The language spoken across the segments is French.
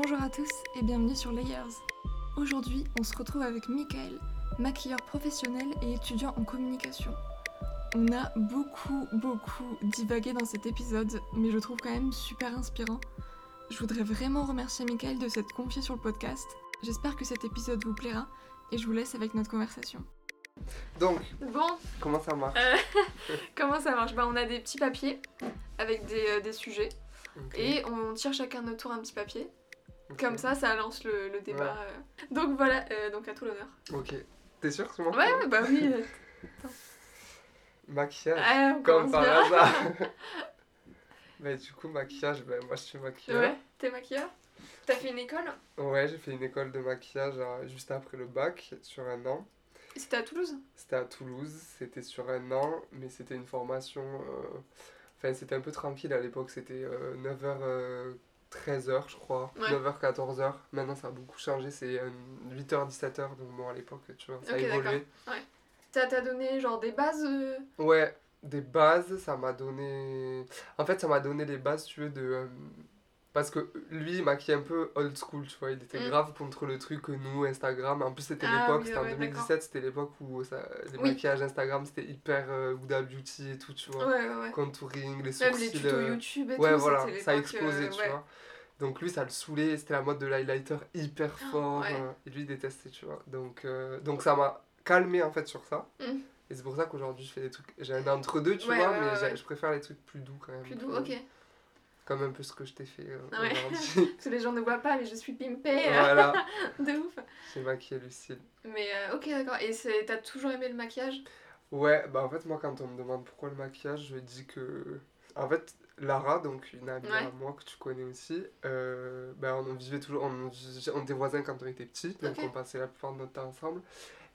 Bonjour à tous et bienvenue sur Layers. Aujourd'hui, on se retrouve avec Michael, maquilleur professionnel et étudiant en communication. On a beaucoup, beaucoup divagué dans cet épisode, mais je trouve quand même super inspirant. Je voudrais vraiment remercier Michael de s'être confié sur le podcast. J'espère que cet épisode vous plaira et je vous laisse avec notre conversation. Donc, Bon, comment ça marche euh, comment ça marche? Bah, On a des petits papiers avec des, euh, des sujets et on tire chacun notre tour un petit papier. Comme ça, ça lance le, le débat. euh. Donc voilà, euh, donc à tout l'honneur. Ok. T'es sûr c'est moi Ouais, ouais, bah oui. euh, Maquillage. ah, Comme par hasard. bah, du coup, maquillage, bah, moi je suis maquilleur. Ouais, t'es maquilleur? T'as fait une école? Ouais, j'ai fait une école de maquillage euh, juste après le bac, sur un an. C'était à Toulouse? C'était à Toulouse, c'était sur un an, mais c'était une formation. euh, Enfin, c'était un peu tranquille à l'époque, c'était 9h. 13h je crois, Ouais. 9h 14h. Maintenant ça a beaucoup changé, c'est 8h 17h donc bon à l'époque tu vois, ça a Ok, d'accord. évolué. Ça t'a donné genre des bases euh, Ouais, des bases, ça m'a donné. En fait, ça m'a donné les bases, tu veux, de. euh, Parce que lui, il maquillait un peu old school, tu vois. Il était Mm. grave contre le truc que nous, Instagram. En plus, c'était Ah l'époque, oui, c'était en ouais, 2017, c'était l'époque où ça, les Oui. maquillages Instagram, c'était hyper euh, Huda Beauty et tout, tu vois. Ouais, ouais, ouais. Contouring, les Même sourcils. les tutos euh, YouTube et Ouais, tout, voilà, c'était ça a explosé, euh, tu ouais. vois. Donc lui, ça le saoulait, c'était la mode de l'highlighter hyper fort. ouais. euh, et lui, il détestait, tu vois. Donc, euh, donc ça m'a calmé, en fait, sur ça. Mm. Et c'est pour ça qu'aujourd'hui, je fais des trucs... J'ai un entre-deux, tu Ouais, vois, ouais, mais ouais, ouais. je préfère les trucs plus doux, quand même. Plus doux, Euh, ok. Comme un peu ce que je t'ai fait euh, ouais. aujourd'hui. Parce que les gens ne voient pas, mais je suis pimpée. euh, voilà, de ouf. j'ai maquillé Lucille. Mais euh, ok, d'accord. Et t'as toujours aimé le maquillage? Ouais, bah en fait, moi, quand on me demande pourquoi le maquillage, je dis que. En fait, Lara, donc une amie à moi que tu connais aussi, euh, bah, on vivait toujours. On, on était voisins quand on était petits, donc Ok. on passait la plupart de notre temps ensemble.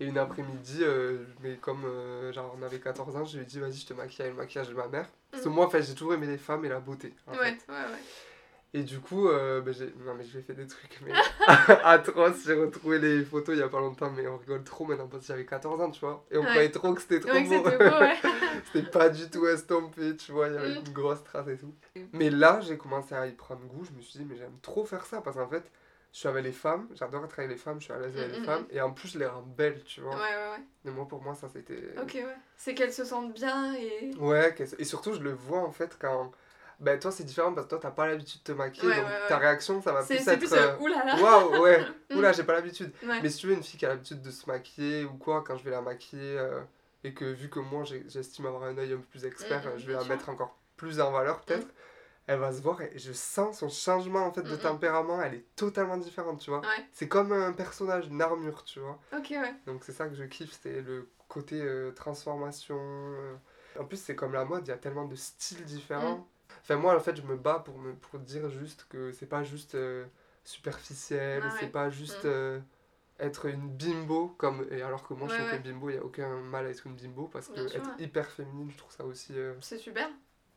Et une après-midi, euh, mais comme euh, genre on avait 14 ans, je lui ai dit, vas-y, je te maquille avec le maquillage de ma mère. Parce que Mhm. moi, en fait, j'ai toujours aimé les femmes et la beauté. en Ouais, fait. ouais, ouais. Et du coup, euh, bah, j'ai... non mais j'ai fait des trucs mais atroces. J'ai retrouvé les photos il y a pas longtemps, mais on rigole trop maintenant parce que j'avais 14 ans, tu vois. Et on Ouais. croyait trop que c'était trop Ouais, beau. c'était beau, ouais. c'était pas du tout estompé, tu vois. Il y avait Mm. une grosse trace et tout. Mais là, j'ai commencé à y prendre goût. Je me suis dit, mais j'aime trop faire ça parce qu'en fait, je suis avec les femmes. J'adore être avec les femmes. Je suis à l'aise avec Mm, les mm, femmes. Et en plus, je les rends belles, tu vois. Ouais, ouais, ouais. Mais moi, pour moi, ça c'était. Ok, ouais. C'est qu'elles se sentent bien et. Ouais, et surtout, je le vois en fait quand. Ben, toi, c'est différent parce que toi, t'as pas l'habitude de te maquiller. Ouais, donc ouais, ta réaction, ça va C'est plus c'est être. plus. euh, euh, oulala Waouh, ouais. Mm. Oula, j'ai pas l'habitude. Mais si tu veux une fille qui a l'habitude de se maquiller ou quoi, quand je vais la maquiller, euh, et que vu que moi j'estime avoir un œil un peu plus expert, Mm, je vais la sûr. Mm. mettre encore plus en valeur peut-être, elle va se voir et je sens son changement en fait de Mm, tempérament, elle est totalement différente, tu vois. Ouais. C'est comme un personnage, une armure, tu vois. Ok, ouais. Donc c'est ça que je kiffe, c'est le côté euh, transformation. euh. En plus, c'est comme la mode, il y a tellement de styles différents. Mm. Enfin, moi, en fait, je me bats pour, me, pour dire juste que c'est pas juste euh, superficiel, Ah ouais. c'est pas juste Mm. euh, être une bimbo, comme, et alors que moi, je trouve ouais. que bimbo, il n'y a aucun mal à être une bimbo, parce que Bien sûr, être ouais. hyper féminine, je trouve ça aussi euh, C'est super.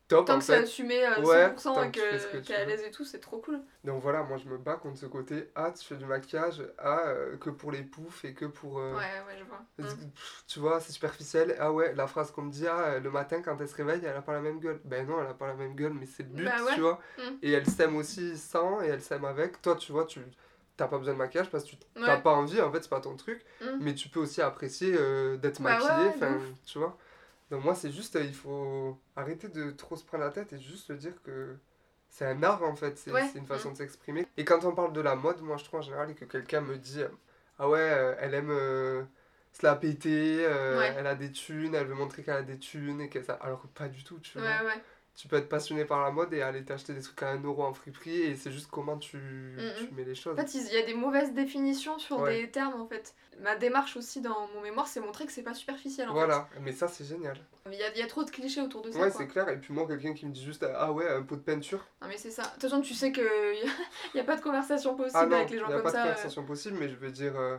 Top, Tant en que c'est assumé à Ouais, 100% tant et que qu'elle est à l'aise et tout, c'est trop cool. Donc voilà, moi, je me bats contre ce côté, ah, tu fais du maquillage, ah, euh, que pour les poufs et que pour... euh, Ouais, ouais, je vois. Mm. Pff, Tu vois, c'est superficiel. Ah ouais, la phrase qu'on me dit, ah, le matin quand elle se réveille, elle a pas la même gueule. Ben non, elle a pas la même gueule, mais c'est le but, Bah ouais. tu vois. Mm. Et elle s'aime aussi sans et elle s'aime avec. Toi, tu vois, tu t'as pas besoin de maquillage parce que tu t'as Ouais. pas envie, en fait, c'est pas ton truc. Mm. Mais tu peux aussi apprécier euh, d'être Bah maquillée, ouais, tu vois. Donc moi, c'est juste, euh, il faut arrêter de trop se prendre la tête et juste se dire que c'est un art, en fait. C'est Ouais. une façon de s'exprimer. Et quand on parle de la mode, moi, je trouve en général que quelqu'un me dit, euh, ah ouais, euh, elle aime... euh, se la péter, euh, Ouais. elle a des thunes, elle veut montrer qu'elle a des thunes et que ça. Alors que pas du tout, tu vois. Ouais, ouais. Tu peux être passionné par la mode et aller t'acheter des trucs à 1 euro en friperie et c'est juste comment tu, Mhm. tu mets les choses. En fait, il y a des mauvaises définitions sur Ouais. des termes en fait. Ma démarche aussi dans mon mémoire, c'est montrer que c'est pas superficiel en voilà, mais ça c'est génial. il y a, il y a trop de clichés autour de ça. Ouais, c'est clair. Et puis moi, quelqu'un qui me dit juste Ah ouais, un pot de peinture. Non, mais c'est ça. De toute façon, tu sais qu'il n'y a, pas de conversation possible Ah non, avec les il gens n'y a comme pas de ça. euh. conversation possible, mais je veux dire. euh,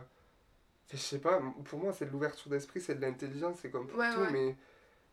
Je sais pas, pour moi, c'est de l'ouverture d'esprit, c'est de l'intelligence, c'est comme pour Ouais, tout, ouais. mais.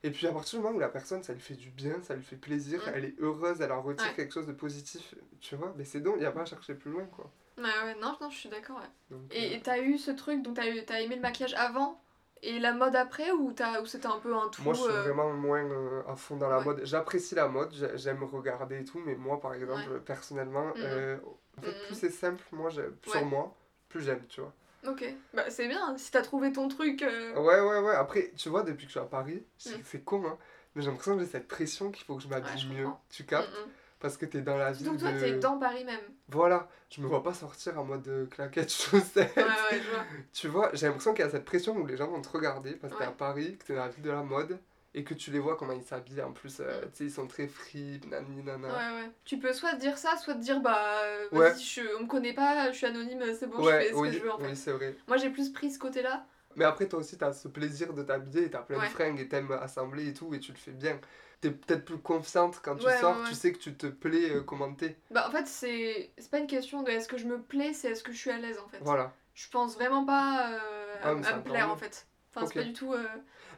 Et puis à partir du moment où la personne, ça lui fait du bien, ça lui fait plaisir, Mm. elle est heureuse, elle en retire Ouais. quelque chose de positif, tu vois, mais c'est donc, il n'y a pas à chercher plus loin, quoi. Ouais, ouais, non, non, je suis d'accord. Ouais. Donc, Et euh, t'as eu ce truc, donc t'as eu- t'as aimé le maquillage avant Et la mode après ou, t'as- ou c'était un peu un tout Moi, je suis euh, vraiment moins euh, à fond dans la ouais. mode. J'apprécie la mode, j'ai- j'aime regarder et tout, mais moi, par exemple, personnellement, Mhm. euh, en fait, plus c'est simple, moi, sur moi, plus j'aime, tu vois. Ok, bah c'est bien, si t'as trouvé ton truc. euh, Ouais, ouais, ouais. Après, tu vois, depuis que je suis à Paris, Mm. c'est con, hein, mais j'ai l'impression que j'ai cette pression qu'il faut que je m'habille mieux. Tu captes mm, mm. Parce que t'es dans la ville Donc toi, de... t'es dans Paris même. Voilà, je me vois pas sortir en mode euh, claquette chaussettes. Ouais, ouais, je vois. Tu vois, j'ai l'impression qu'il y a cette pression où les gens vont te regarder parce que t'es Ouais. à Paris, que t'es dans la ville de la mode et que tu les vois comment ils s'habillent en plus. euh, Mm. tu sais, ils sont très free, nani nana. Ouais, ouais. Tu peux soit dire ça, soit te dire bah euh, Ouais. vas-y, je, on me connaît pas, je suis anonyme, c'est bon, je Ouais, fais ce oui, que je veux en fait. oui, c'est vrai. Moi j'ai plus pris ce côté-là. Mais après, toi aussi, t'as ce plaisir de t'habiller t'as plein Ouais. de fringues et t'aimes assembler et tout et tu le fais bien. T'es peut-être plus confiante quand tu Ouais, sors, ouais, ouais. tu sais que tu te plais euh, comment t'es. Bah en fait, c'est c'est pas une question de est-ce que je me plais, c'est est-ce que je suis à l'aise en fait. Voilà. Je pense vraiment pas euh, à, Ah, à me plaire en fait. Enfin, Ok. c'est pas du tout euh,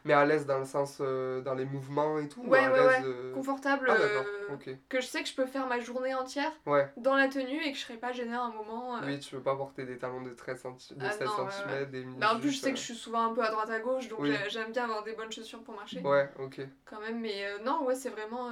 Mais à l'aise dans le sens, euh, dans les mouvements et tout ou Ouais, à ouais, euh, confortable. Ah. Que je sais que je peux faire ma journée entière Ouais, dans la tenue et que je serai pas gênée à un moment. oui, tu veux pas porter des talons de 13 centi de Ah 16 non, ouais, cm, des Bah, en plus, je sais que je suis souvent un peu à droite à gauche, donc Oui. j'aime bien avoir des bonnes chaussures pour marcher. Ouais, ok. Quand même, mais non, ouais, c'est vraiment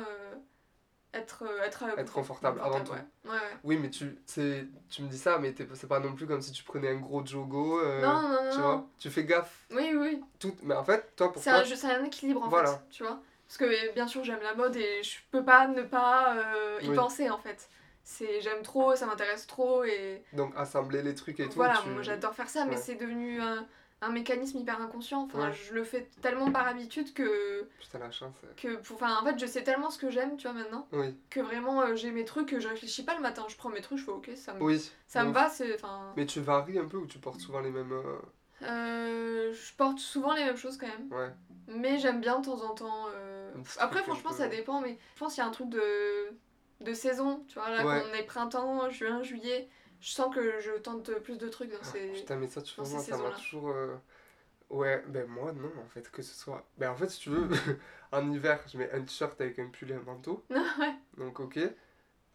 être, euh, être, euh, Être confortable avant tout. ouais. Ouais, ouais. Oui, mais tu, tu me dis ça, mais c'est pas non plus comme si tu prenais un gros jogo. euh, non, non, non. Tu non. vois, tu fais gaffe. Oui, oui. Tout... Mais en fait, toi, pour C'est un, jeu- c'est un équilibre en Voilà. fait, tu vois. Parce que bien sûr, j'aime la mode et je peux pas ne pas euh, y Oui. penser en fait. C'est J'aime trop, ça m'intéresse trop et donc assembler les trucs et tout. voilà, tu- moi j'adore faire ça, mais c'est devenu un, un mécanisme hyper inconscient. Enfin, Ouais. je le fais tellement par habitude que, Putain, la chance. euh. que pour- enfin, en fait, je sais tellement ce que j'aime, tu vois, maintenant, Oui, que vraiment euh, j'ai mes trucs, que je réfléchis pas le matin. Je prends mes trucs, je fais ok, ça me, oui. ça me va, c'est. Enfin, Mais tu varies un peu ou tu portes souvent les mêmes. euh, euh, je porte souvent les mêmes choses quand même. Ouais. Mais j'aime bien de temps en temps. euh, Après, franchement, peu- ça dépend, mais je pense qu'il y a un truc de, de saison. Tu vois, là, Ouais. quand on est printemps, juin, juillet, je sens que je tente plus de trucs dans ces. Putain, mais ça, tu vois, moi, ça m'a toujours. euh, Ouais, ben moi, non, en fait, que ce soit. Ben en fait, si tu veux, en hiver, je mets un t-shirt avec un pull et un manteau. ouais. Donc, ok.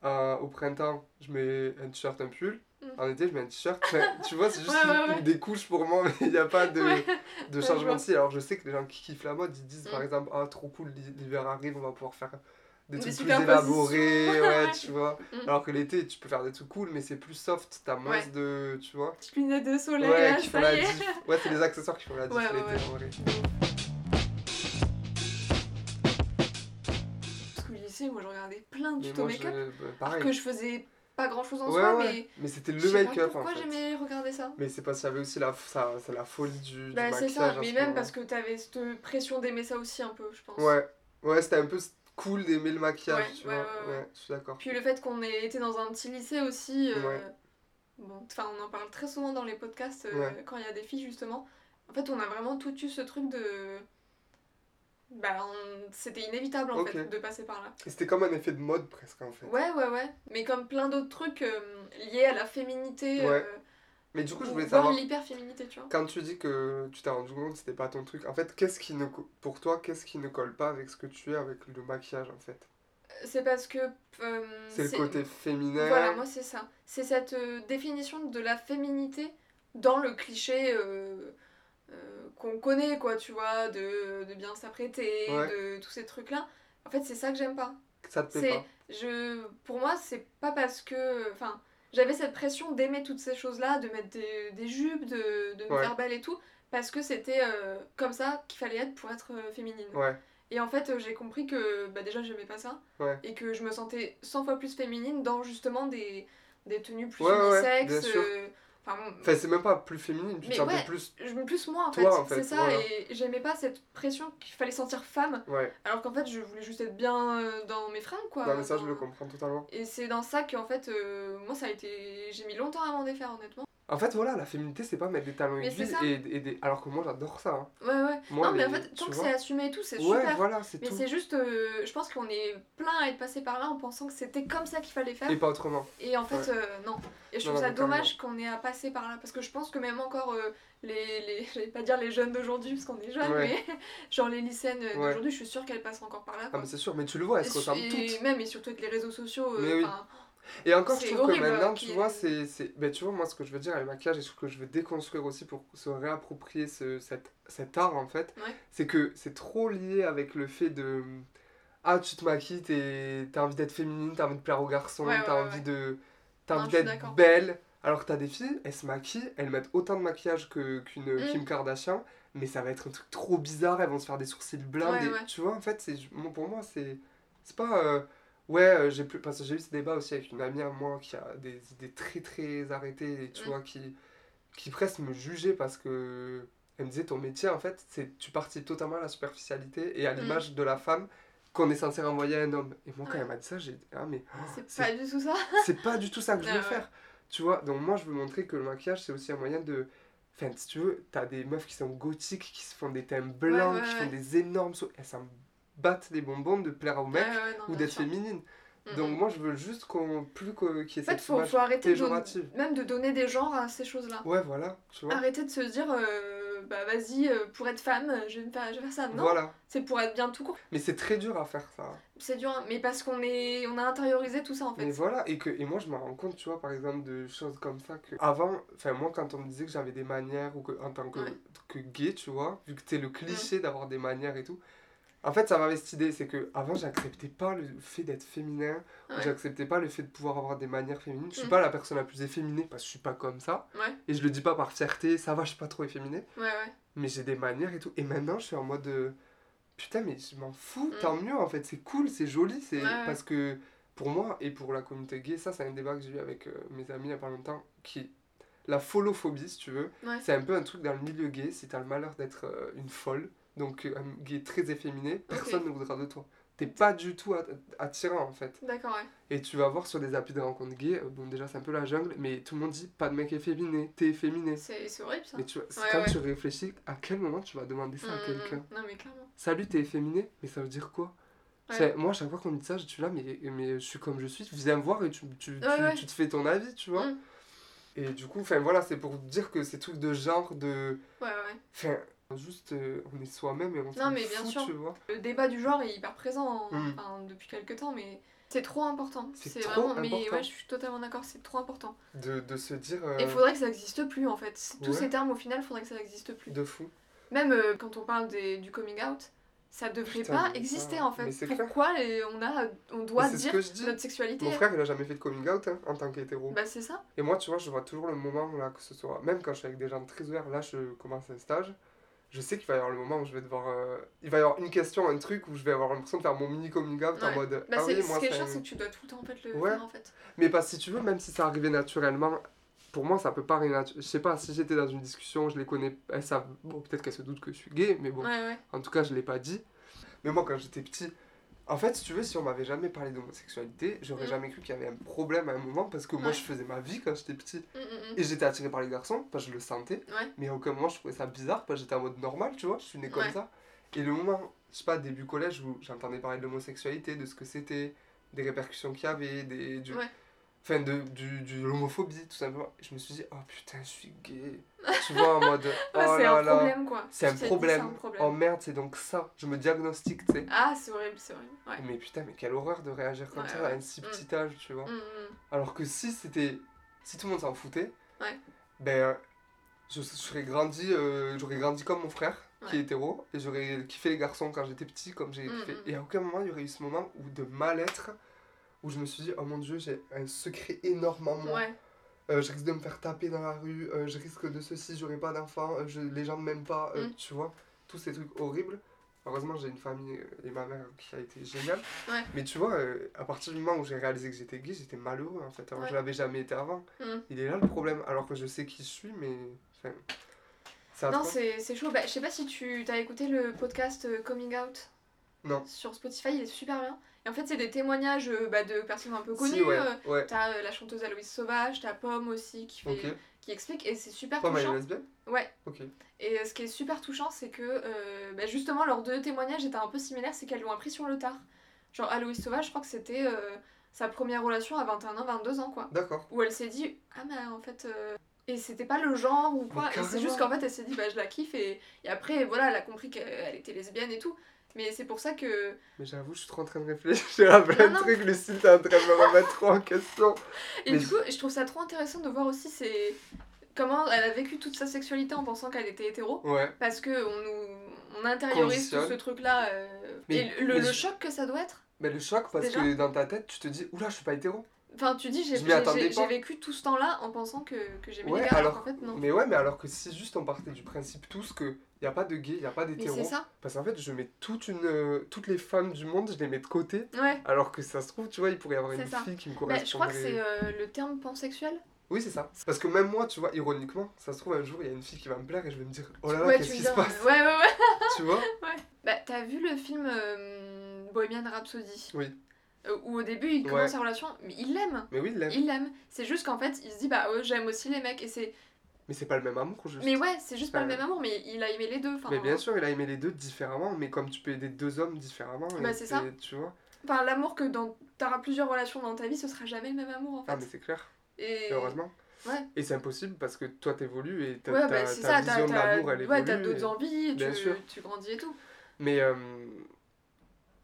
Euh, au printemps, je mets un t-shirt, un pull. Mm. En été, je mets un t-shirt. Tu vois, c'est juste Ouais, ouais, une- ouais. des couches pour moi, mais il n'y a pas de, de changement de style. Alors, je sais que les gens qui kiffent la mode, ils disent par Mm. exemple, ah, trop cool, l'hi- l'hiver arrive, on va pouvoir faire des Des trucs plus superpositions. élaborés, ouais, tu vois. Mm. Alors que l'été, tu peux faire des trucs cool, mais c'est plus soft, t'as moins Ouais. de. Tu vois Petite lunette de soleil, Ouais, là, qui font ça la y est. diff. Ouais, c'est les accessoires qui font la diff Ouais, ouais, l'été, en vrai. Parce qu'au lycée, moi, je regardais plein de tutos make-up. bah, que je faisais pas grand chose en Ouais, soi, ouais. mais. Mais c'était le make-up en pourquoi fait. j'aimais regarder ça. Mais c'est parce qu'il y avait aussi la, ça, c'est la folie du, du Bah, c'est ça, à mais même parce que t'avais cette pression d'aimer ça aussi un peu, je pense. Ouais, ouais c'était un peu cool d'aimer le maquillage, Ouais, tu ouais, vois. ouais, ouais. je suis d'accord. Puis le fait qu'on ait été dans un petit lycée aussi, euh, Ouais. bon, enfin on en parle très souvent dans les podcasts euh, quand il y a des filles justement. En fait, on a vraiment tout eu ce truc de, bah, on- c'était inévitable en fait de passer par là. Et c'était comme un effet de mode presque en fait. Ouais, ouais, ouais. Mais comme plein d'autres trucs euh, liés à la féminité, Ouais. euh, Mais du coup, je ou voulais savoir, l'hyper-féminité, tu vois. quand tu dis que tu t'es rendu compte que c'était pas ton truc, en fait, qu'est-ce qui ne, pour toi, qu'est-ce qui ne colle pas avec ce que tu es, avec le maquillage en fait? C'est parce que. euh, C'est le côté féminin. Voilà, moi c'est ça. C'est cette euh, définition de la féminité dans le cliché euh, euh, qu'on connaît, quoi, tu vois, de, de bien s'apprêter, Ouais. de tous ces trucs-là. En fait, c'est ça que j'aime pas. Ça te plaît pas? je, pour moi, c'est pas parce que. Enfin, j'avais cette pression d'aimer toutes ces choses-là, de mettre des, des jupes, de, de me Ouais. faire belle et tout, parce que c'était euh, comme ça qu'il fallait être pour être euh, féminine. Ouais, Et en fait, euh, j'ai compris que bah, déjà, j'aimais pas ça. Ouais. Et que je me sentais 100 fois plus féminine dans justement des, des tenues plus unisexes. Enfin, bon, enfin, c'est même pas plus féminine, tu sentais ouais. plus. plus moi en Toi, fait, en fait, c'est ça. voilà. Et j'aimais pas cette pression qu'il fallait sentir femme, Ouais, alors qu'en fait, je voulais juste être bien euh, dans mes fringues quoi. non, mais ça, je le comprends totalement. Et c'est dans ça qu'en fait, euh, moi ça a été. J'ai mis longtemps à m'en défaire honnêtement. En fait, voilà, la féminité, c'est pas mettre des talons aiguilles et, et des. Alors que moi, j'adore ça. hein. Ouais, ouais. Moi, non, mais en fait, tant que c'est assumé et tout, c'est Ouais, super. voilà, c'est Mais c'est juste, euh, je pense qu'on est plein à être passé par là en pensant que c'était comme ça qu'il fallait faire. Et pas autrement. Et en fait, Ouais. euh, non. Et je trouve non, ça dommage qu'on ait à passer par là. Parce que je pense que même encore euh, les, les. J'allais pas dire les jeunes d'aujourd'hui, parce qu'on est jeunes, Ouais. mais genre les lycéennes d'aujourd'hui, je suis sûre qu'elles passent encore par là. Ah, mais c'est sûr, mais tu le vois, elles se ressemblent toutes. même et surtout avec les réseaux sociaux, Et encore, je trouve horrible, que maintenant, tu vois, c'est. c'est- Ben, tu vois, moi, ce que je veux dire avec le maquillage et ce que je veux déconstruire aussi pour se réapproprier ce, cet, cet art, en fait, Ouais. c'est que c'est trop lié avec le fait de. Ah, tu te maquilles, t'es- t'as envie d'être féminine, t'as envie de plaire aux garçons, Ouais, ouais, t'as envie de. T'as envie d'être belle. Alors que t'as des filles, elles se maquillent, elles mettent autant de maquillage que- qu'une Mm. Kim Kardashian, mais ça va être un truc trop bizarre, elles vont se faire des sourcils blancs. Des-. Tu vois, en fait, c'est pour moi, c'est. C'est pas. euh, Ouais, euh, j'ai plus. Parce que j'ai eu ce débat aussi avec une amie à moi qui a des idées très très arrêtées, et tu Mm. vois, qui, qui presque me jugeait parce que. Elle me disait ton métier, en fait, c'est tu partis totalement à la superficialité et à Mm. l'image de la femme qu'on est censé renvoyer à un homme. Et moi, quand Ouais. elle m'a dit ça, j'ai dit Ah, mais C'est c'est- pas du tout ça. c'est pas du tout ça que je veux ouais. faire. Tu vois, donc moi, je veux montrer que le maquillage, c'est aussi un moyen de. Enfin, si tu veux, t'as des meufs qui sont gothiques, qui se font des teints blancs, ouais, qui font des énormes sauts. Elles s'en battent des bonbons de plaire aux mecs non, ou d'être féminine. Mm, Donc mm. moi je veux juste qu'on plus que- qu'il y ait En fait, cette faut, image faut arrêter de même de donner des genres à ces choses-là. Ouais voilà, tu vois. Arrêter de se dire, euh, bah vas-y, euh, pour être femme, je vais, me faire, je vais faire ça. Non, Voilà. c'est pour être bien tout court. Mais c'est très dur à faire ça. C'est dur, hein, mais parce qu'on est, on a intériorisé tout ça en fait. Mais voilà, et, que, et moi je me rends compte, tu vois, par exemple, de choses comme ça que avant, enfin moi quand on me disait que j'avais des manières ou que en tant que, Ouais. que gay, tu vois, vu que t'es le cliché d'avoir des manières et tout, en fait ça m'avait cette idée, c'est que avant j'acceptais pas le fait d'être féminin, Ouais. j'acceptais pas le fait de pouvoir avoir des manières féminines. Je suis Mm. pas la personne la plus efféminée parce que je suis pas comme ça, Ouais, et je le dis pas par fierté, ça va, je suis pas trop efféminé, ouais, ouais. mais j'ai des manières et tout. Et maintenant je suis en mode. euh, Putain, mais je m'en fous, Mm. tant mieux en fait, c'est cool, c'est joli, c'est parce que pour moi et pour la communauté gay, ça c'est un débat que j'ai eu avec euh, mes amis il y a pas longtemps, qui la folophobie si tu veux, c'est un peu un truc dans le milieu gay, si t'as le malheur d'être euh, une folle, donc euh, un gay très efféminé, personne ne voudra de toi. T'es pas du tout att- attirant en fait. D'accord, ouais. Et tu vas voir sur des applis de rencontres gays, euh, bon déjà c'est un peu la jungle, mais tout le monde dit pas de mec efféminé, t'es efféminé. C'est horrible ça. Mais tu Ouais, quand ouais. tu réfléchis, à quel moment tu vas demander ça à Mm, quelqu'un mm, Non, mais clairement. Salut, t'es efféminé Mais ça veut dire quoi? Ouais. Moi, à chaque fois qu'on me dit ça, je suis là, mais, mais je suis comme je suis, viens me voir et tu, tu, tu, ouais. tu te fais ton avis, tu vois. Mm. Et du coup, enfin voilà, c'est pour dire que ces trucs de genre, de. Ouais, ouais. Enfin, juste, euh, on est soi-même et on Non, mais bien fout, sûr. tu vois. Le débat du genre est hyper présent en- Mm. enfin, depuis quelques temps, mais c'est trop important. C'est vraiment. Mais important. ouais, je suis totalement d'accord, c'est trop important. De, de se dire. euh, Et il faudrait que ça n'existe plus en fait. Tous Ouais. ces termes, au final, il faudrait que ça n'existe plus. De fou. Même euh, quand on parle des- du coming out, ça devrait Putain, pas mais exister ça- en fait. mais. Pourquoi les- on, a, on doit Mais dire notre sexualité? Mon frère, il a jamais fait de coming out hein, en tant qu'hétéro. Bah, c'est ça. Et moi, tu vois, je vois toujours le moment là, que ce soit. Même quand je suis avec des gens très ouverts, là, je commence un stage. Je sais qu'il va y avoir le moment où je vais devoir. euh, Il va y avoir une question, un truc où je vais avoir l'impression de faire mon mini coming out en Ouais. mode. Bah, ah c'est oui, ce moi, qui est chiant, c'est que tu dois tout le temps en fait, le Ouais. faire en fait. Mais parce que si tu veux, même si ça arrivait naturellement, pour moi, ça peut pas arriver natu- Je sais pas, si j'étais dans une discussion, je les connais. Elles savent. Bon, peut-être qu'elles se doutent que je suis gay, mais bon. Ouais, ouais. En tout cas, je l'ai pas dit. Mais moi, quand j'étais petit. En fait, si tu veux, si on m'avait jamais parlé d'homosexualité, j'aurais Mm. jamais cru qu'il y avait un problème à un moment parce que moi, je faisais ma vie quand j'étais petit. Mm, mm, Et j'étais attiré par les garçons, parce que je le sentais. Ouais. Mais à aucun moment je trouvais ça bizarre, parce que j'étais en mode normal, tu vois, je suis né comme ça. Et le moment, je sais pas, début collège où j'entendais parler de l'homosexualité, de ce que c'était, des répercussions qu'il y avait, des, du. Enfin de, du, de l'homophobie, tout simplement. Je me suis dit, oh putain, je suis gay. tu vois, en mode, oh Ouais, c'est là un là, problème quoi. c'est un problème. un problème. Oh merde, c'est donc ça. Je me diagnostique, tu sais. Ah, c'est horrible, c'est horrible. Ouais. Mais putain, mais quelle horreur de réagir comme Ouais, ça à un si Mm. petit âge, tu vois. Mm, mm. Alors que si c'était. Si tout le monde s'en foutait, Ouais. ben. Je, je serais grandi, euh, j'aurais grandi comme mon frère, qui est hétéro, et j'aurais kiffé les garçons quand j'étais petit, comme j'ai Mm, kiffé. mm. Et à aucun moment il y aurait eu ce moment où de mal-être, où je me suis dit, oh mon dieu, j'ai un secret énorme en moi. Ouais. Euh, je risque de me faire taper dans la rue, euh, je risque de ceci, j'aurai pas d'enfant, euh, je- les gens ne m'aiment pas, euh, Mm. tu vois, tous ces trucs horribles. Heureusement, j'ai une famille euh, et ma mère qui a été géniale. Ouais. Mais tu vois, à partir du moment où j'ai réalisé que j'étais gay, j'étais malheureux en fait. Alors, Ouais. je l'avais jamais été avant. Mm. Il est là le problème, alors que je sais qui je suis, mais. Enfin, Non, c'est chaud. Bah, je sais pas si tu as écouté le podcast Coming Out Non. sur Spotify, il est super bien. Et en fait, c'est des témoignages euh, bah, de personnes un peu connues. Si, ouais. euh, ouais. T'as euh, la chanteuse Aloïs Sauvage, t'as Pomme aussi qui, fait, qui explique, et c'est super Pomme, touchant. Ouais, et ce qui est super touchant, c'est que bah, justement leurs deux témoignages étaient un peu similaires, c'est qu'elles l'ont appris sur le tard. Genre Aloïs Sauvage, je crois que c'était sa première relation à 21 ans, 22 ans, quoi. D'accord. Où elle s'est dit, ah mais en fait... euh, Et c'était pas le genre ou quoi, c'est juste qu'en fait elle s'est dit, bah je la kiffe, et, et après, voilà, elle a compris qu'elle était lesbienne et tout. Mais c'est pour ça que. Mais j'avoue, je suis trop en train de réfléchir à plein de trucs. Lucille, t'es en train de me remettre trop en question. Et Mais du coup, je trouve ça trop intéressant de voir aussi comment elle a vécu toute sa sexualité en pensant qu'elle était hétéro. Ouais. Parce que on nous on intériorise tout ce truc-là. euh, Mais- et le, le choc que ça doit être. Mais le choc, parce Déjà que dans ta tête, tu te dis, oula, je suis pas hétéro. Enfin, tu dis, j'ai vécu tout ce temps-là en pensant que, que j'aimais Ouais, les gars, alors, alors- qu'en fait, non. Mais ouais, mais alors que si juste on partait du principe tous que y a pas de gay, y a pas d'hétéro. c'est ça. Parce qu'en fait, je mets toute une, euh, toutes les femmes du monde, je les mets de côté. Ouais. Alors que ça se trouve, tu vois, il pourrait y avoir une ça. fille qui me Bah, correspondrait. je crois que c'est euh, le terme pansexuel. Oui, c'est ça. Parce que même moi, tu vois, ironiquement, ça se trouve un jour, il y a une fille qui va me plaire et je vais me dire, oh là là, ouais, qu'est-ce qui se passe Ouais, ouais, ouais? Tu vois? Bah, t'as vu le film euh, Bohemian Rhapsody? Oui. Euh, Où au début, il Ouais. commence sa relation, mais il l'aime. Mais oui, il l'aime. Il l'aime. C'est juste qu'en fait, il se dit, bah ouais, j'aime aussi les mecs. Et c'est. Mais c'est pas le même amour, juste. Mais ouais, c'est juste pas le Ouais. même amour, mais il a aimé les deux. Mais bien sûr, il a aimé les deux différemment, mais comme tu peux aider deux hommes différemment, Bah, c'est ça. Tu vois Enfin, l'amour que dans... t'auras plusieurs relations dans ta vie, ce sera jamais le même amour en fait. Ah, mais c'est clair. Et. Et heureusement. Ouais. Et c'est impossible parce que toi t'évolues et ta, Ouais, bah c'est ta ça, t'as vision de l'amour elle ouais, t'as d'autres et- envies, tu, tu grandis et tout. Mais, euh...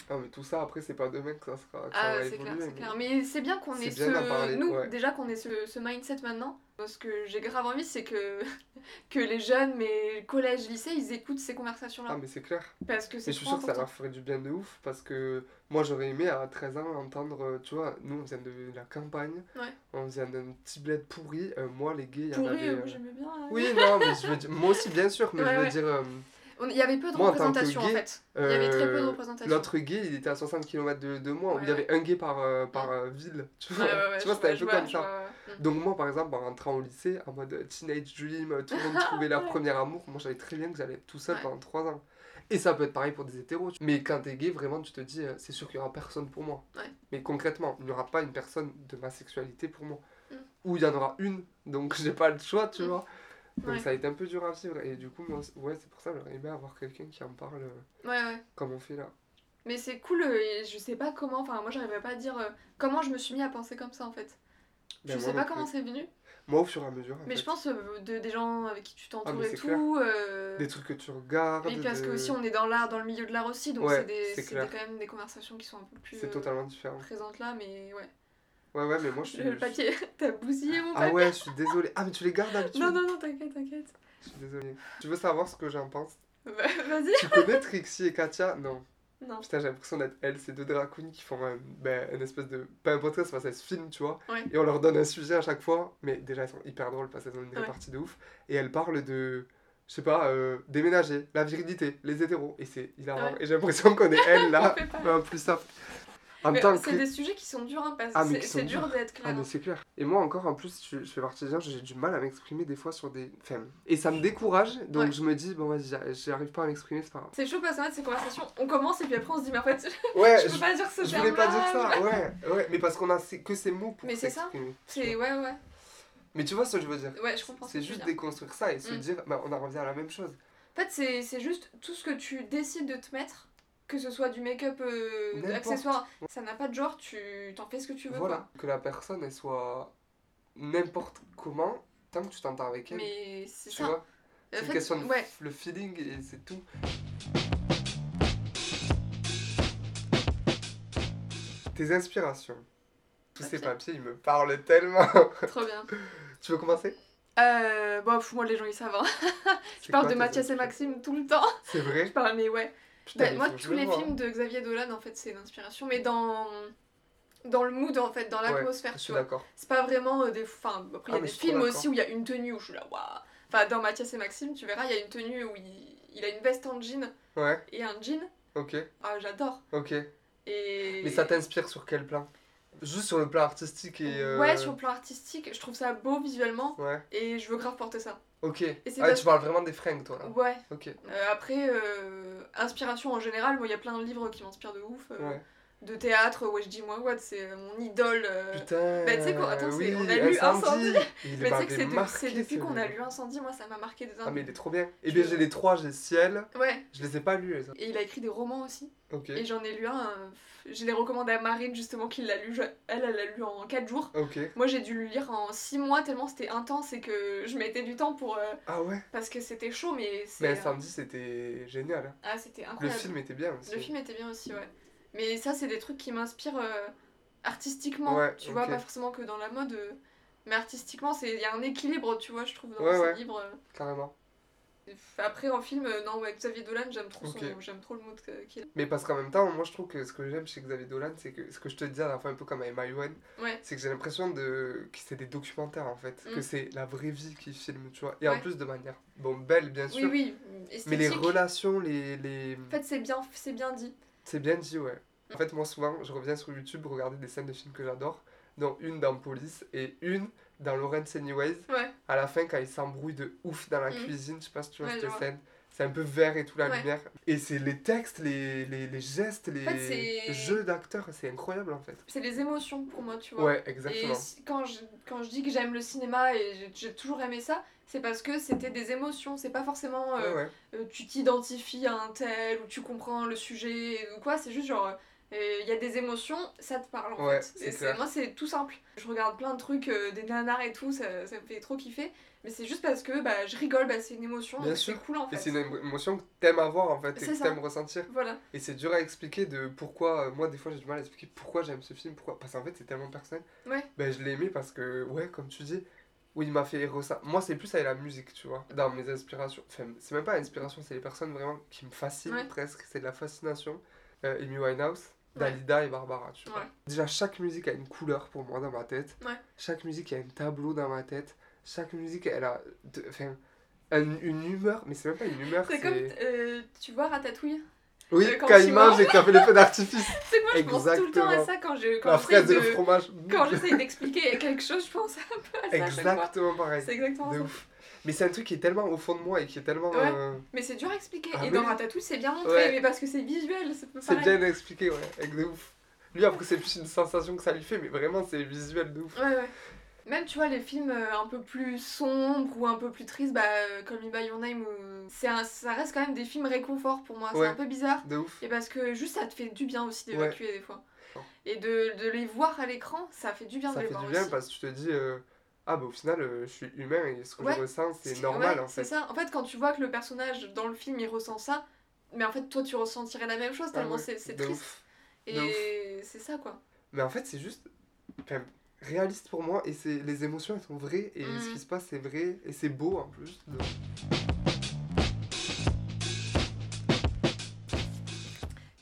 ah, mais tout ça après c'est pas demain que ça sera que Ah, c'est clair, c'est mais- clair. Mais c'est bien qu'on ait bien ce. parler, Nous, ouais. déjà qu'on ait ce, ce mindset maintenant. Ce que j'ai grave envie, c'est que, que les jeunes, mais collège, lycée, ils écoutent ces conversations-là. Ah mais c'est clair. parce que Et c'est je suis sûr que ça leur ferait du bien de ouf parce que moi j'aurais aimé à 13 ans entendre, euh, tu vois, nous on vient de la campagne, Ouais. on vient d'un petit bled pourri, euh, moi les gays il y en avait... euh, j'aimais bien. euh. Oui non mais je veux dire, moi aussi bien sûr, mais Ouais, je veux dire, euh, Il y avait peu de Moi, représentation en gay, fait. Il y avait très peu de euh, représentation. L'autre gay, il était à 60 km de, de moi, où il y avait un gay par, euh, par euh, ville. Tu vois, Ouais, tu vois c'était un peu comme ça. vois, ouais. Donc moi, par exemple, en rentrant au lycée, en mode teenage dream, tout le monde trouvait leur premier amour, moi j'avais très bien que j'allais être tout seul pendant 3 ans. Et ça peut être pareil pour des hétéros. Mais quand t'es gay, vraiment, tu te dis, euh, c'est sûr qu'il y aura personne pour moi. Mais concrètement, il n'y aura pas une personne de ma sexualité pour moi. Mm. Ou il y en aura une, donc j'ai pas le choix, tu Mm. vois. Donc Ouais. ça a été un peu dur à vivre. Et du coup, moi, c'est- ouais, c'est pour ça que j'aurais aimé avoir quelqu'un qui en parle euh, Ouais, ouais. comme on fait là. Mais c'est cool, euh, et je sais pas comment, enfin moi j'arriverais pas à dire euh, comment je me suis mis à penser comme ça en fait. Je Ben, sais moi pas comment c'est venu, Moi, au fur et à mesure. mais fait. je pense euh, de, des gens avec qui tu t'entoures Ah, et tout. euh, Des trucs que tu regardes. Et parce que de- aussi on est dans l'art, dans le milieu de l'art aussi, donc Ouais, c'est quand même des conversations qui sont un peu plus C'est euh, totalement différent. présentes là, mais ouais. Ouais, ouais, mais moi je suis. Le papier, t'as bousillé mon Ah papier. ouais, je suis désolé. Ah, mais tu les gardes d'habitude non, non, non, t'inquiète, t'inquiète. Je suis désolé. Tu veux savoir ce que j'en pense? Bah, Vas-y. Tu connais Trixie et Katia? Non. Non. Putain, j'ai l'impression d'être elles, ces deux drag queens qui font un, ben, une espèce de. Pas un podcast, parce qu'elles se filment, tu vois. Ouais. Et on leur donne un sujet à chaque fois. Mais déjà, elles sont hyper drôles parce qu'elles ont une Ouais. répartie de ouf. Et elles parlent de. Je sais pas, euh, déménager, la virilité, les hétéros. Et c'est hilarant. Ouais. Et j'ai l'impression qu'on est elles là. Plus ça. C'est que. des sujets qui sont durs, hein, parce que Ah, mais c'est- dur d'être Ah mais hein. c'est clair. Et moi encore en plus je, je fais partie des gens, j'ai du mal à m'exprimer des fois sur des... Enfin, et ça me décourage, donc Ouais. je me dis, bon vas-y, j'arrive- pas à m'exprimer, c'est pas grave. C'est chaud parce qu'en fait, ces conversations, on commence et puis après on se dit, mais en fait, Ouais, je peux pas dire ce je voulais pas dire ça, ouais, ouais, mais parce qu'on a que ces mots pour Mais c'est ça. C'est, ouais, ouais. Mais tu vois ce que je veux dire Ouais, je comprends. ce C'est que juste déconstruire ça et se Mm. dire, bah on en revient à la même chose. En fait, c'est, c'est juste tout ce que tu décides de te mettre, que ce soit du make-up, euh, N'importe. accessoire, ça n'a pas de genre, tu t'en fais ce que tu veux, Voilà, que la personne elle soit n'importe comment, tant que tu t'entends avec elle, Mais c'est tu ça. vois C'est une fait, question de ouais. le feeling et c'est tout. Tes inspirations. Tous ces Papier. papiers, ils me parlent tellement. Trop bien. tu veux commencer? Euh, bon, moi, les gens, ils savent. hein. Je parle quoi de Mathias et Maxime tout le temps. C'est vrai? Je parle, mais ouais. Putain, Bah, moi, tous le les films de Xavier Dolan, en fait, c'est une inspiration, mais dans dans le mood, en fait, dans l'atmosphère, tu vois. C'est pas vraiment euh, des... Enfin, après, il y Ah, a des films aussi où il y a une tenue où je suis là, waouh. Enfin, dans Mathias et Maxime, tu verras, il y a une tenue où il, il a une veste en jean Ouais, et un jean. ok, Ah, j'adore. ok. Et... Mais ça t'inspire sur quel plan? Juste sur le plan artistique et. euh, Ouais, sur le plan artistique, je trouve ça beau visuellement Ouais, et je veux grave porter ça. ok. c'est Ah, tu parles vraiment des fringues, toi, là. Ouais. Ok, Euh, après, euh, inspiration en général, moi, il y a plein de livres qui m'inspirent de ouf. ouais. De théâtre, ouais, je dis moi, what, c'est mon idole. euh, Putain. bah, tu sais quoi, attends, oui, on a lu Incendie. Mais tu sais que c'est de- marqué, c'est depuis qu'on a lu Incendie, moi ça m'a marqué des Ah, mais il est trop bien. Et Tu bien, j'ai les trois, j'ai Ciel. Ouais, Je les ai pas lus, les et il a écrit des romans aussi. Ok. Et j'en ai lu un, euh, je l'ai recommandé à Marine justement qui l'a lu. Je- Elle, elle l'a lu en 4 jours. Ok. Moi j'ai dû le lire en 6 mois tellement c'était intense et que je mettais du temps pour. euh, Ah ouais. parce que c'était chaud, mais c'est. Mais Incendie, c'était génial. hein. Ah, c'était Le incroyable. film était bien aussi. Le film était bien aussi, ouais. Mais ça, c'est des trucs qui m'inspirent euh, artistiquement, Ouais, tu vois, ok. pas forcément que dans la mode. euh, mais artistiquement, il y a un équilibre, tu vois, je trouve, dans Ouais, ces ouais. livres. euh. Carrément. Après, en film, euh, non, ouais, Xavier Dolan, j'aime trop, Ok. son- j'aime trop le mood que- qu'il a. Mais parce qu'en même temps, moi je trouve que ce que j'aime chez Xavier Dolan, c'est que ce que je te disais à la fin, un peu comme avec Maïwen, Ouais, c'est que j'ai l'impression de que c'est des documentaires en fait, Mm. que c'est la vraie vie qui filme, tu vois. Et en Ouais. plus de manière, bon, belle bien oui, sûr, oui, mais les esthétique. relations, les. les... En fait, c'est bien, c'est bien dit. C'est bien dit, ouais. En fait, moi souvent, je reviens sur YouTube regarder des scènes de films que j'adore, dont une dans Police et une dans Lawrence Anyways. Ouais, À la fin, quand il s'embrouille de ouf dans la Mm. cuisine, je sais pas si tu vois Ouais, cette scène. C'est un peu vert et tout la Ouais. lumière. Et c'est les textes, les, les, les gestes, les fait, jeux d'acteurs, c'est incroyable en fait. c'est les émotions pour moi, tu vois. Ouais, exactement. quand je, quand je dis que j'aime le cinéma et j'ai- toujours aimé ça, c'est parce que c'était des émotions. C'est pas forcément euh, Ouais, ouais. euh, tu t'identifies à un tel ou tu comprends le sujet ou quoi. C'est juste genre il y a des émotions, ça te parle en Ouais, fait. Et moi c'est tout simple. Je regarde plein de trucs, euh, des nanars et tout, ça, ça me fait trop kiffer. Mais c'est juste parce que bah, je rigole, bah, c'est une émotion, c'est cool en Et fait. c'est une émo- émotion que t'aimes avoir en fait, et que t'aimes ressentir. Voilà, Et c'est dur à expliquer de pourquoi, euh, moi des fois j'ai du mal à expliquer pourquoi j'aime ce film, pourquoi. Parce qu'en fait c'est tellement personnel. ouais, Ben je l'ai aimé parce que, ouais, comme tu dis, oui, il m'a fait ressentir. Moi c'est plus avec la musique, tu vois. Dans mes inspirations, enfin, c'est même pas inspiration, c'est les personnes vraiment qui me fascinent Ouais. presque, c'est de la fascination. Euh, Amy Winehouse. Dalida et Barbara, tu vois. Déjà, chaque musique a une couleur pour moi dans ma tête. Chaque musique a un tableau dans ma tête. Chaque musique, elle a. de- Enfin. un- une humeur, mais c'est même pas une humeur, c'est comme euh, tu vois Ratatouille? Oui, euh, quand quand il mange et que t'as fait les feux d'artifice. C'est moi je pense tout le temps à Exactement. ça quand je quand La fraise et le de- fromage. quand j'essaye d'expliquer quelque chose, je pense un peu à ça. Exactement pareil. C'est exactement De ça. ouf. Mais c'est un truc qui est tellement au fond de moi et qui est tellement. Ouais. euh, Mais c'est dur à expliquer. Ah et oui. dans Ratatouille, c'est bien montré, Ouais. mais parce que c'est visuel, c'est bien expliqué, ouais. Avec de ouf. Lui, après, c'est plus une sensation que ça lui fait, mais vraiment, c'est visuel de ouf. Ouais, ouais. Même, tu vois, les films euh, un peu plus sombres ou un peu plus tristes, bah, euh, comme Me By Your Name, un- ça reste quand même des films réconfort pour moi. Ouais. C'est un peu bizarre. De ouf. Et parce que juste, ça te fait du bien aussi d'évacuer des fois. Et de, de les voir à l'écran, ça fait du bien Ça de les fait voir du bien aussi. parce que tu te dis, euh, ah, bah au final, euh, je suis humain et ce que Ouais. je ressens, c'est normal ouais, en fait. C'est ça. En fait, quand tu vois que le personnage dans le film il ressent ça, mais en fait, toi tu ressentirais la même chose Ah tellement ouais, c'est triste. ouf. Et c'est ça quoi. Mais en fait, c'est juste enfin, réaliste pour moi et c'est les émotions, elles sont vraies et ce qui se passe, c'est vrai et c'est beau en plus. Donc,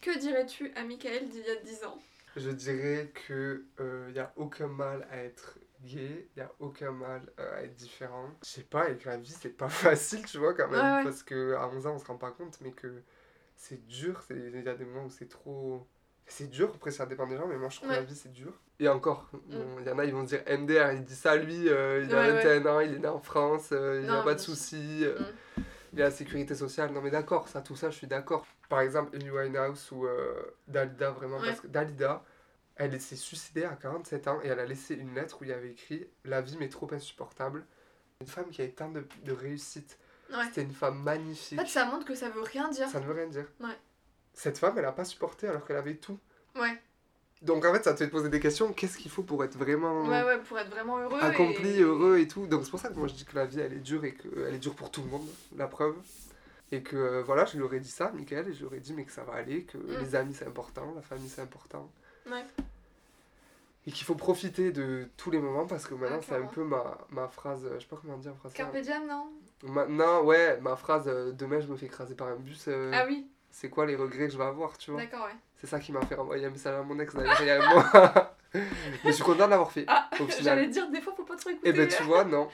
Que dirais-tu à Michael d'il y a 10 ans? Je dirais que il n'y a aucun mal à être il y a aucun mal euh, à être différent. Je sais pas, que la vie c'est pas facile, tu vois, quand même, ouais. parce que à 11 ans on se rend pas compte, mais que c'est dur, il y a des moments où c'est trop. C'est dur, après ça dépend des gens, mais moi je trouve Ouais. que la vie c'est dur. Et encore, bon, il y en a ils vont dire MDR, il dit ça lui, euh, il a Ouais, 21 ans, il est né en France, euh, il Non, a pas de soucis, euh, Mm. il a la sécurité sociale. Non mais d'accord, ça, tout ça, je suis d'accord. Par exemple, Amy Winehouse ou euh, Dalida, vraiment, Ouais. parce que Dalida, elle s'est suicidée à 47 ans et elle a laissé une lettre où il y avait écrit La vie m'est trop insupportable. Une femme qui a eu tant de, de réussite. Ouais. C'était une femme magnifique. En fait, ça montre que ça veut rien dire. Ça ne veut rien dire. Ouais. Cette femme, elle a pas supporté alors qu'elle avait tout. Ouais. Donc en fait, ça te fait te poser des questions. Qu'est-ce qu'il faut pour être vraiment Ouais, ouais, pour être vraiment heureux. accompli, et- heureux et tout. Donc c'est pour ça que moi je dis que la vie elle est dure et qu'elle est dure pour tout le monde, la preuve. Et que euh, voilà, je lui aurais dit ça, Michael, et je lui aurais dit mais que ça va aller, que Mm. les amis c'est important, la famille c'est important. Ouais. Et qu'il faut profiter de tous les moments parce que maintenant Ouais, c'est un peu ma, ma phrase, je sais pas comment dire en français. Carpe diem, non? Maintenant, ouais, ma phrase euh, demain je me fais écraser par un bus, euh, Ah oui, c'est quoi les regrets que je vais avoir, tu vois? d'accord, ouais. C'est ça qui m'a fait renvoyer un message à mon ex d'ailleurs il y a mois. mais je suis content de l'avoir fait Ah, au final. J'allais dire, des fois, faut pas trop écouter. Et ben tu vois, non.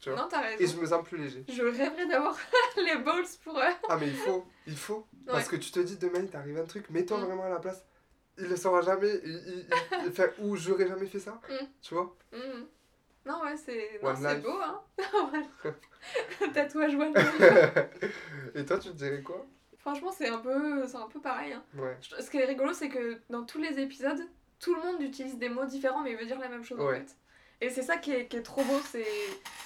tu vois. Non, t'as Et raison. je me sens plus léger. Je rêverais d'avoir les balls pour. euh, Ah mais il faut, il faut. Parce que tu te dis demain il t'arrive un truc, mets-toi Mm. vraiment à la place. Il le saura jamais, il, il, il- ou j'aurais jamais fait ça, Mm. tu vois. Mhm. Non, ouais, c'est beau, hein. Tatouage one. Et toi tu te dirais quoi? Franchement, c'est un peu, un peu pareil. hein. Ouais. Ce qui est rigolo, c'est que dans tous les épisodes, tout le monde utilise des mots différents, mais veut dire la même chose en fait. Et c'est ça qui est, qui est trop beau, c'est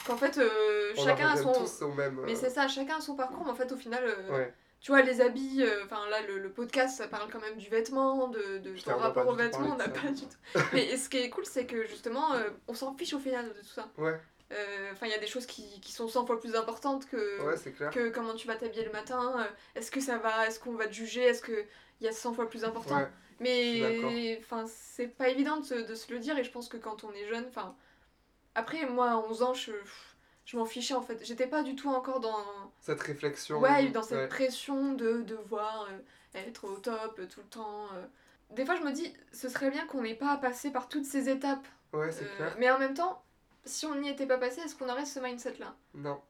qu'en fait, euh, chacun a son. tous au même. Mais euh, c'est ça, chacun a son parcours, mais en fait, au final, euh, Ouais. Tu vois, les habits, euh, enfin là, le, le podcast, ça parle quand même du vêtement, de, de Putain, ton rapport au vêtement, on n'a pas du tout. Mais ce qui est cool, c'est que justement, euh, on s'en fiche au final de tout ça. Ouais, Euh, Enfin, il y a des choses qui, qui sont 100 fois plus importantes que, ouais, c'est clair. que comment tu vas t'habiller le matin, est-ce que ça va, est-ce qu'on va te juger, est-ce qu'il y a 100 fois plus important. Ouais. Mais enfin, c'est pas évident de se, de se le dire et je pense que quand on est jeune, enfin. Après, moi, à 11 ans, je, je m'en fichais en fait. J'étais pas du tout encore dans. Cette réflexion. Ouais, dans cette ouais. pression de devoir euh, être au top euh, tout le temps. euh. Des fois, je me dis, ce serait bien qu'on n'ait pas à passer par toutes ces étapes. Ouais, c'est Euh, clair. mais en même temps, si on n'y était pas passé, est-ce qu'on aurait ce mindset-là? Non.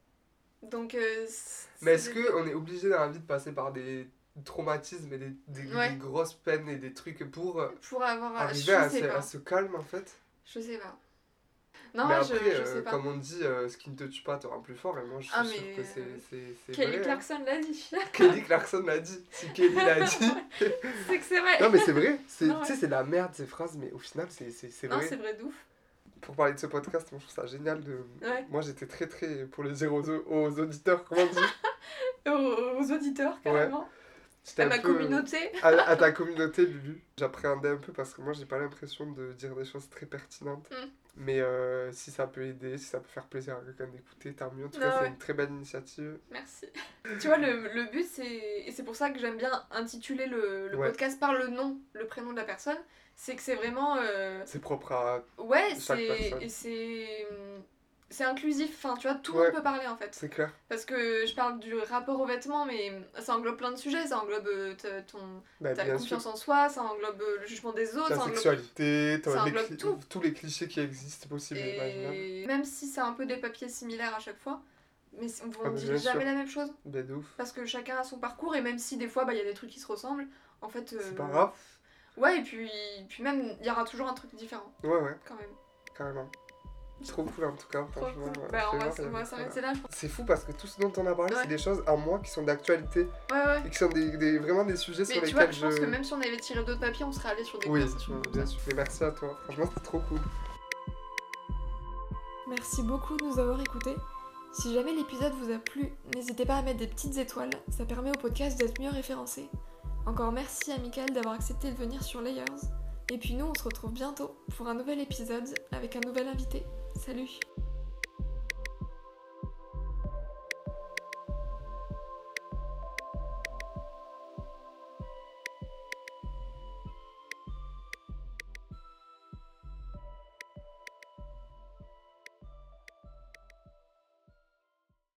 Donc. c'est- Mais est-ce c'est- qu'on est obligé dans la vie de passer par des traumatismes et des, des, Ouais. des grosses peines et des trucs pour Pour avoir. arriver à, pas. à ce calme en fait? Je sais pas. Non, Mais après, je euh, sais pas. comme on dit, euh, ce qui ne te tue pas te rend plus fort et moi je suis Ah, sûr mais, que c'est euh, c'est- Kelly vrai. hein. Clarkson l'a dit. Kelly Clarkson l'a dit. Si Kelly l'a dit. c'est que c'est vrai. non mais c'est vrai. Tu sais, c'est la merde ces phrases, mais au final c'est Non, vrai. c'est vrai d'ouf. Pour parler de ce podcast, moi je trouve ça génial de... Ouais. Moi j'étais très très, pour le dire aux, aux auditeurs, comment on dit Aux, aux auditeurs, carrément. J'étais À ma peu- communauté. à, à ta communauté, Lulu. J'appréhendais un peu parce que moi, j'ai pas l'impression de dire des choses très pertinentes. Mm. Mais euh, si ça peut aider, si ça peut faire plaisir à quelqu'un d'écouter, tant mieux. En tout Ah cas, c'est une très belle initiative. Merci. tu vois, le, le but, c'est. Et c'est pour ça que j'aime bien intituler le, le Ouais. podcast par le nom, le prénom de la personne. C'est que c'est vraiment. euh, C'est propre à. Ouais, c'est. c'est. C'est inclusif, enfin tu vois, tout le Ouais. monde peut parler en fait. C'est clair. Parce que je parle du rapport aux vêtements, mais ça englobe plein de sujets. Ça englobe euh, ta- ton, Bah, ta sûr. confiance en soi, ça englobe euh, le jugement des autres, Ta ça englobe sexualité, ça englobe tout. tous les clichés qui existent, possibles et même si c'est un peu des papiers similaires à chaque fois, mais on Ah, ne mais dit bien jamais sûr. la même chose. De ouf. Parce que chacun a son parcours, et même si des fois bah, il y a des trucs qui se ressemblent, en fait. euh, C'est pas grave. Ouais, et puis, puis même il y aura toujours un truc différent, Ouais, ouais, quand même. carrément. Trop cool en tout cas, Trop franchement. cool. Bah, on va, voir, on va euh, s'arrêter là. C'est fou parce que tout ce dont on a parlé, Ouais. c'est des choses en moi qui sont d'actualité Ouais, ouais. et qui sont des, des- vraiment des sujets Mais sur tu lesquels vois, je je. pense que même si on avait tiré d'autres papiers, on serait allé sur des Oui, conversations comme bien ça. sûr. Mais merci à toi. Franchement, c'était trop cool. Merci beaucoup de nous avoir écoutés. Si jamais l'épisode vous a plu, n'hésitez pas à mettre des petites étoiles, ça permet au podcast d'être mieux référencé. Encore merci à Michael d'avoir accepté de venir sur Layers. Et puis nous, on se retrouve bientôt pour un nouvel épisode avec un nouvel invité. Salut.